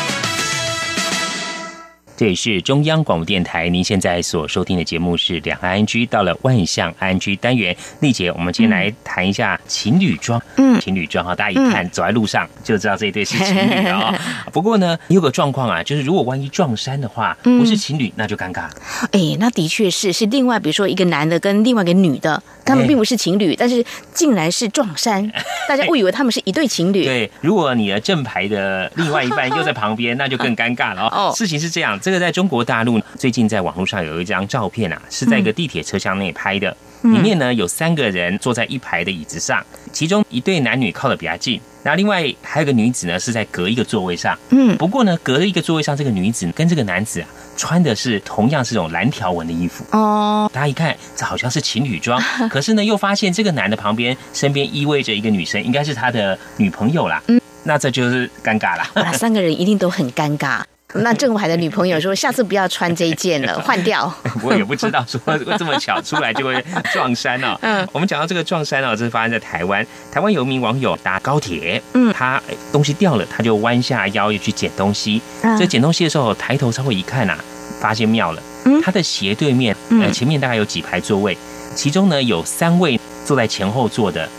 A: 这里是中央广播电台，您现在所收听的节目是两岸安居，到了万象安居单元。丽姐，我们今天来谈一下情侣装。嗯，情侣装哈，大家一看走在路上就知道这一对是情侣啊。不过呢，有个状况啊，就是如果万一撞衫的话，不是情侣那就尴尬。
B: 哎，那的确是是另外，比如说一个男的跟另外一个女的，他们并不是情侣，但是竟然是撞衫，大家误以为他们是一对情侣。
A: 对，如果你的正牌的另外一半又在旁边，那就更尴尬了哦。事情是这样。这个在中国大陆最近在网络上有一张照片啊，是在一个地铁车厢内拍的。里面呢有三个人坐在一排的椅子上，其中一对男女靠得比较近，然后另外还有个女子呢是在隔一个座位上。嗯，不过呢隔一个座位上这个女子跟这个男子啊穿的是同样是这种蓝条纹的衣服。哦，大家一看这好像是情侣装，可是呢又发现这个男的旁边身边依偎着一个女生，应该是他的女朋友啦。嗯，那这就是尴尬了。
B: 三个人一定都很尴尬。那郑海的女朋友说：“ 下次不要穿这一件了，换掉。”
A: 我也不知道说这么巧出来就会撞衫哦。嗯，我们讲到这个撞衫哦，这是发生在台湾。台湾有一名网友搭高铁，嗯，他东西掉了，他就弯下腰去捡东西。在捡东西的时候，抬头稍微一看呐，发现妙了。嗯，他的斜对面，呃，前面大概有几排座位，其中呢有三位坐在前后座的，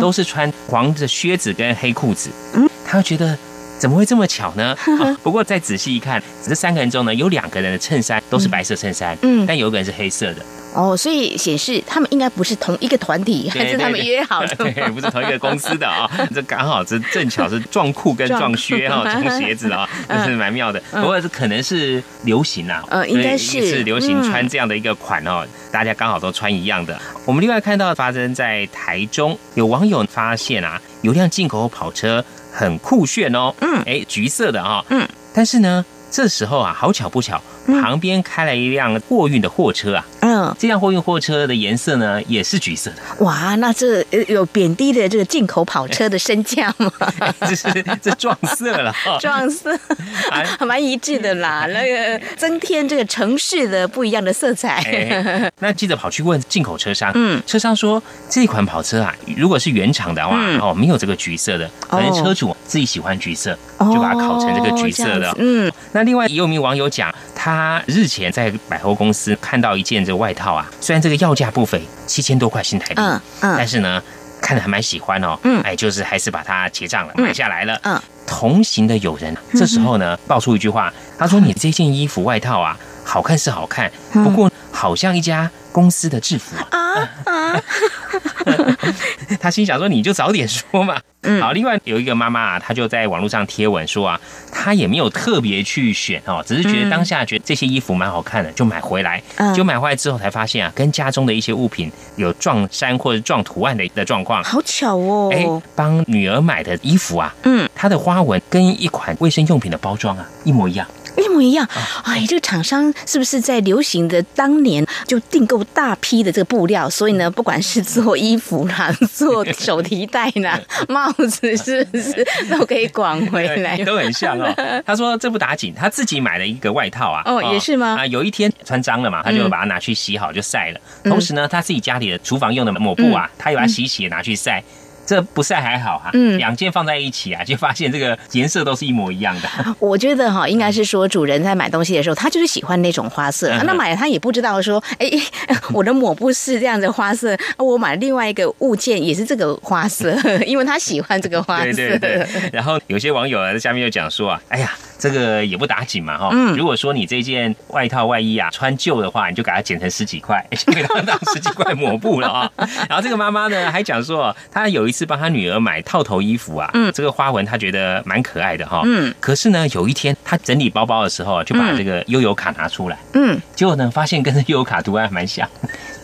A: 都是穿黄的靴子跟黑裤子。嗯，他觉得。怎么会这么巧呢？不过再仔细一看，这三个人中呢，有两个人的衬衫都是白色衬衫，嗯，但有一个人是黑色的。
B: 哦，所以显示他们应该不是同一个团体，还是他们约好的？
A: 对，不是同一个公司的啊。这刚好这正巧是撞裤跟撞靴哈，撞鞋子啊，这是蛮妙的。不过这可能是流行啊，
B: 呃，应该是
A: 是流行穿这样的一个款哦，大家刚好都穿一样的。我们另外看到发生在台中，有网友发现啊，有辆进口跑车。很酷炫哦，嗯，哎，橘色的哈，嗯，但是呢，这时候啊，好巧不巧，旁边开了一辆货运的货车啊。嗯，这辆货运货车的颜色呢，也是橘色的。
B: 哇，那这有贬低的这个进口跑车的身价吗？
A: 这是这撞色了，
B: 撞色，还 蛮一致的啦。那个增添这个城市的不一样的色彩。
A: 那记者跑去问进口车商，嗯，车商说这款跑车啊，如果是原厂的话，哦，没有这个橘色的，可能车主自己喜欢橘色，就把它烤成这个橘色的。嗯，那另外也有名网友讲，他日前在百货公司看到一件这。外套啊，虽然这个要价不菲，七千多块新台币，嗯嗯，但是呢，看着还蛮喜欢哦，嗯，哎，就是还是把它结账了，买下来了，嗯。同行的友人这时候呢，爆出一句话，他说：“你这件衣服外套啊，好看是好看，不过好像一家公司的制服啊。”
B: 啊啊！
A: 他心想说：“你就早点说嘛。”嗯，好。另外有一个妈妈啊，她就在网络上贴文说啊，她也没有特别去选哦，只是觉得当下觉得这些衣服蛮好看的，就买回来。嗯，就买回来之后才发现啊，跟家中的一些物品有撞衫或者撞图案的的状况。
B: 好巧哦！
A: 哎，帮女儿买的衣服啊，嗯，它的花纹跟一款卫生用品的包装啊一模一样。
B: 一模一样，哎，这个厂商是不是在流行的当年就订购大批的这个布料？所以呢，不管是做衣服啦、做手提袋啦、帽子，是不是都可以广回来？
A: 都很像哦。他说这不打紧，他自己买了一个外套啊。
B: 哦，也是吗？
A: 啊，有一天穿脏了嘛，他就把它拿去洗好就晒了。同时呢，他自己家里的厨房用的抹布啊，他也把它洗洗拿去晒。这不晒还好哈，嗯，两件放在一起啊，就发现这个颜色都是一模一样的。
B: 我觉得哈，应该是说主人在买东西的时候，他就是喜欢那种花色，那买了他也不知道说，哎，我的抹布是这样的花色，我买另外一个物件也是这个花色，因为他喜欢这个花色。
A: 对对对。然后有些网友啊在下面又讲说啊，哎呀。这个也不打紧嘛，哈。嗯。如果说你这件外套外衣啊穿旧的话，你就给它剪成十几块，给它当十几块抹布了啊。然后这个妈妈呢还讲说，她有一次帮她女儿买套头衣服啊，嗯，这个花纹她觉得蛮可爱的哈，嗯。可是呢，有一天她整理包包的时候，就把这个悠游卡拿出来，嗯，结果呢发现跟这悠游卡图案蛮像。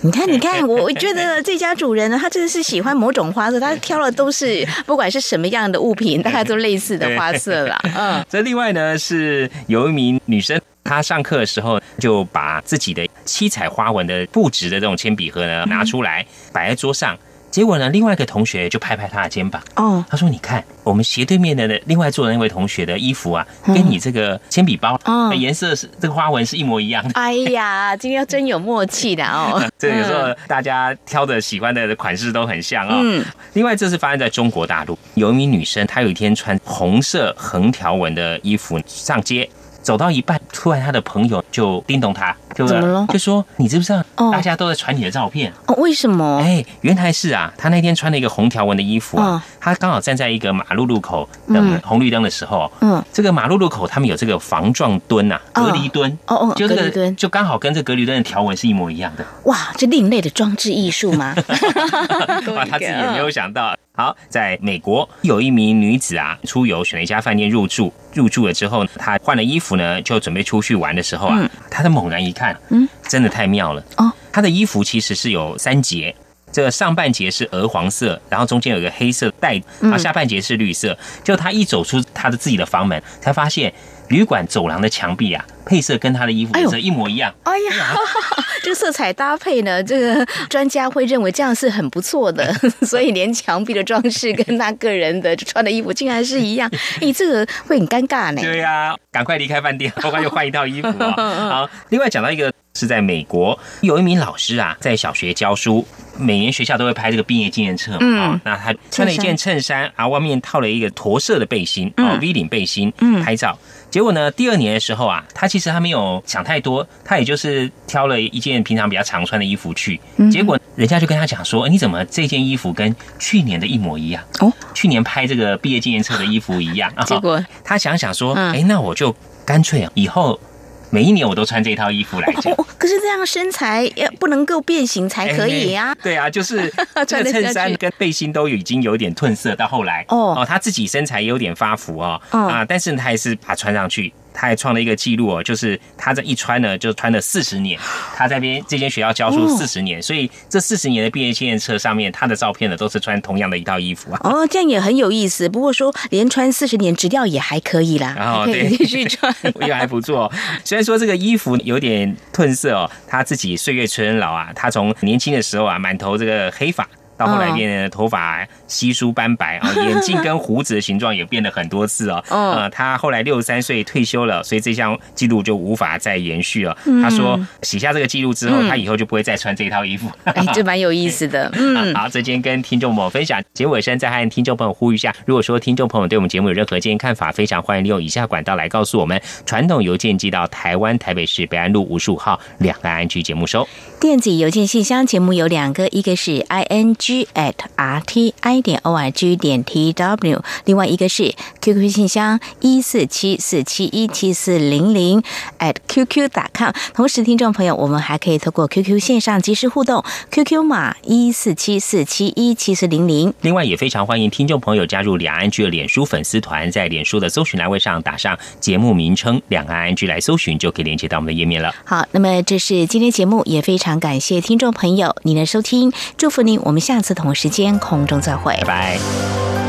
B: 你看，你看，我 我觉得这家主人呢，他真的是喜欢某种花色，他挑的都是不管是什么样的物品，大概都类似的花色了。嗯，
A: 这另外呢是有一名女生，她上课的时候就把自己的七彩花纹的布置的这种铅笔盒呢拿出来摆在桌上。结果呢，另外一个同学就拍拍他的肩膀，哦，他说：“你看，我们斜对面的另外坐的那位同学的衣服啊，跟你这个铅笔包颜色是这个花纹是一模一样的。”
B: 哎呀，今天真有默契的哦！
A: 这有时候大家挑的喜欢的款式都很像哦。嗯。另外，这是发生在中国大陆，有一名女生，她有一天穿红色横条纹的衣服上街。走到一半，突然他的朋友就叮咚他，就
B: 怎么了？
A: 就说你知不知道？大家都在传你的照片
B: 哦。为什么？
A: 哎，原来是啊，他那天穿了一个红条纹的衣服啊，他刚好站在一个马路路口等红绿灯的时候，嗯，这个马路路口他们有这个防撞墩呐，隔离墩，哦哦，就这个就刚好跟这隔离墩的条纹是一模一样的。
B: 哇，这另类的装置艺术吗？
A: 哇，他自己也没有想到。好，在美国有一名女子啊，出游选了一家饭店入住，入住了之后，她换了衣服呢，就准备出去玩的时候啊，她的猛然一看，嗯，真的太妙了。哦，她的衣服其实是有三节，这个上半截是鹅黄色，然后中间有个黑色带，然后下半截是绿色，就她一走出她的自己的房门，才发现。旅馆走廊的墙壁啊，配色跟他的衣服颜色一模一样。哎呀，
B: 这个色彩搭配呢，这个专家会认为这样是很不错的，所以连墙壁的装饰跟他个人的穿的衣服竟然是一样，哎，这个会很尴尬呢。
A: 对呀，赶快离开饭店，赶快又换一套衣服啊！好，另外讲到一个是在美国，有一名老师啊，在小学教书，每年学校都会拍这个毕业纪念册嘛。那他穿了一件衬衫，啊，外面套了一个驼色的背心，哦，V 领背心，嗯，拍照。结果呢？第二年的时候啊，他其实他没有想太多，他也就是挑了一件平常比较常穿的衣服去。结果人家就跟他讲说：“你怎么这件衣服跟去年的一模一样？哦，去年拍这个毕业纪念册的衣服一样。”
B: 结果
A: 他想想说：“哎，那我就干脆啊，以后。”每一年我都穿这套衣服来讲，
B: 可是这样身材也不能够变形才可以呀。
A: 对啊，就是 这个衬衫跟背心都已经有点褪色，到后来哦哦，他自己身材有点发福哦啊，但是他还是把它穿上去。他还创了一个记录哦，就是他这一穿呢，就穿了四十年。他在边这间学校教书四十年，所以这四十年的毕业纪念册上面，他的照片呢都是穿同样的一套衣服啊。
B: 哦，这样也很有意思。不过说连穿四十年，质量也还可以啦，然 后可以继续穿，
A: 也还不错。虽然说这个衣服有点褪色哦，他自己岁月催人老啊，他从年轻的时候啊，满头这个黑发。到后来变得头发稀疏斑白啊，眼镜跟胡子的形状也变了很多次哦。呃，他后来六十三岁退休了，所以这项记录就无法再延续了。他说写下这个记录之后，他以后就不会再穿这套衣服。
B: 哎，这蛮有意思的。嗯，
A: 好，这间跟听众朋友分享，节目尾声再和听众朋友呼吁一下：如果说听众朋友对我们节目有任何建议看法，非常欢迎利用以下管道来告诉我们。传统邮件寄到台湾台北市北安路五十五号两岸安居节目收。
B: 电子邮件信箱节目有两个，一个是 i n g。G at r t i 点 o r g 点 t w。另外一个是 QQ 信箱一四七四七一七四零零 at qq 打 com。同时，听众朋友，我们还可以透过 QQ 线上即时互动，QQ 码一四七四七一七四零零。
A: 另外，也非常欢迎听众朋友加入两岸剧的脸书粉丝团，在脸书的搜寻栏位上打上节目名称“两岸安居”来搜寻，就可以连接到我们的页面了。
B: 好，那么这是今天节目，也非常感谢听众朋友您的收听，祝福您，我们下下次同时间空中再会，
A: 拜拜。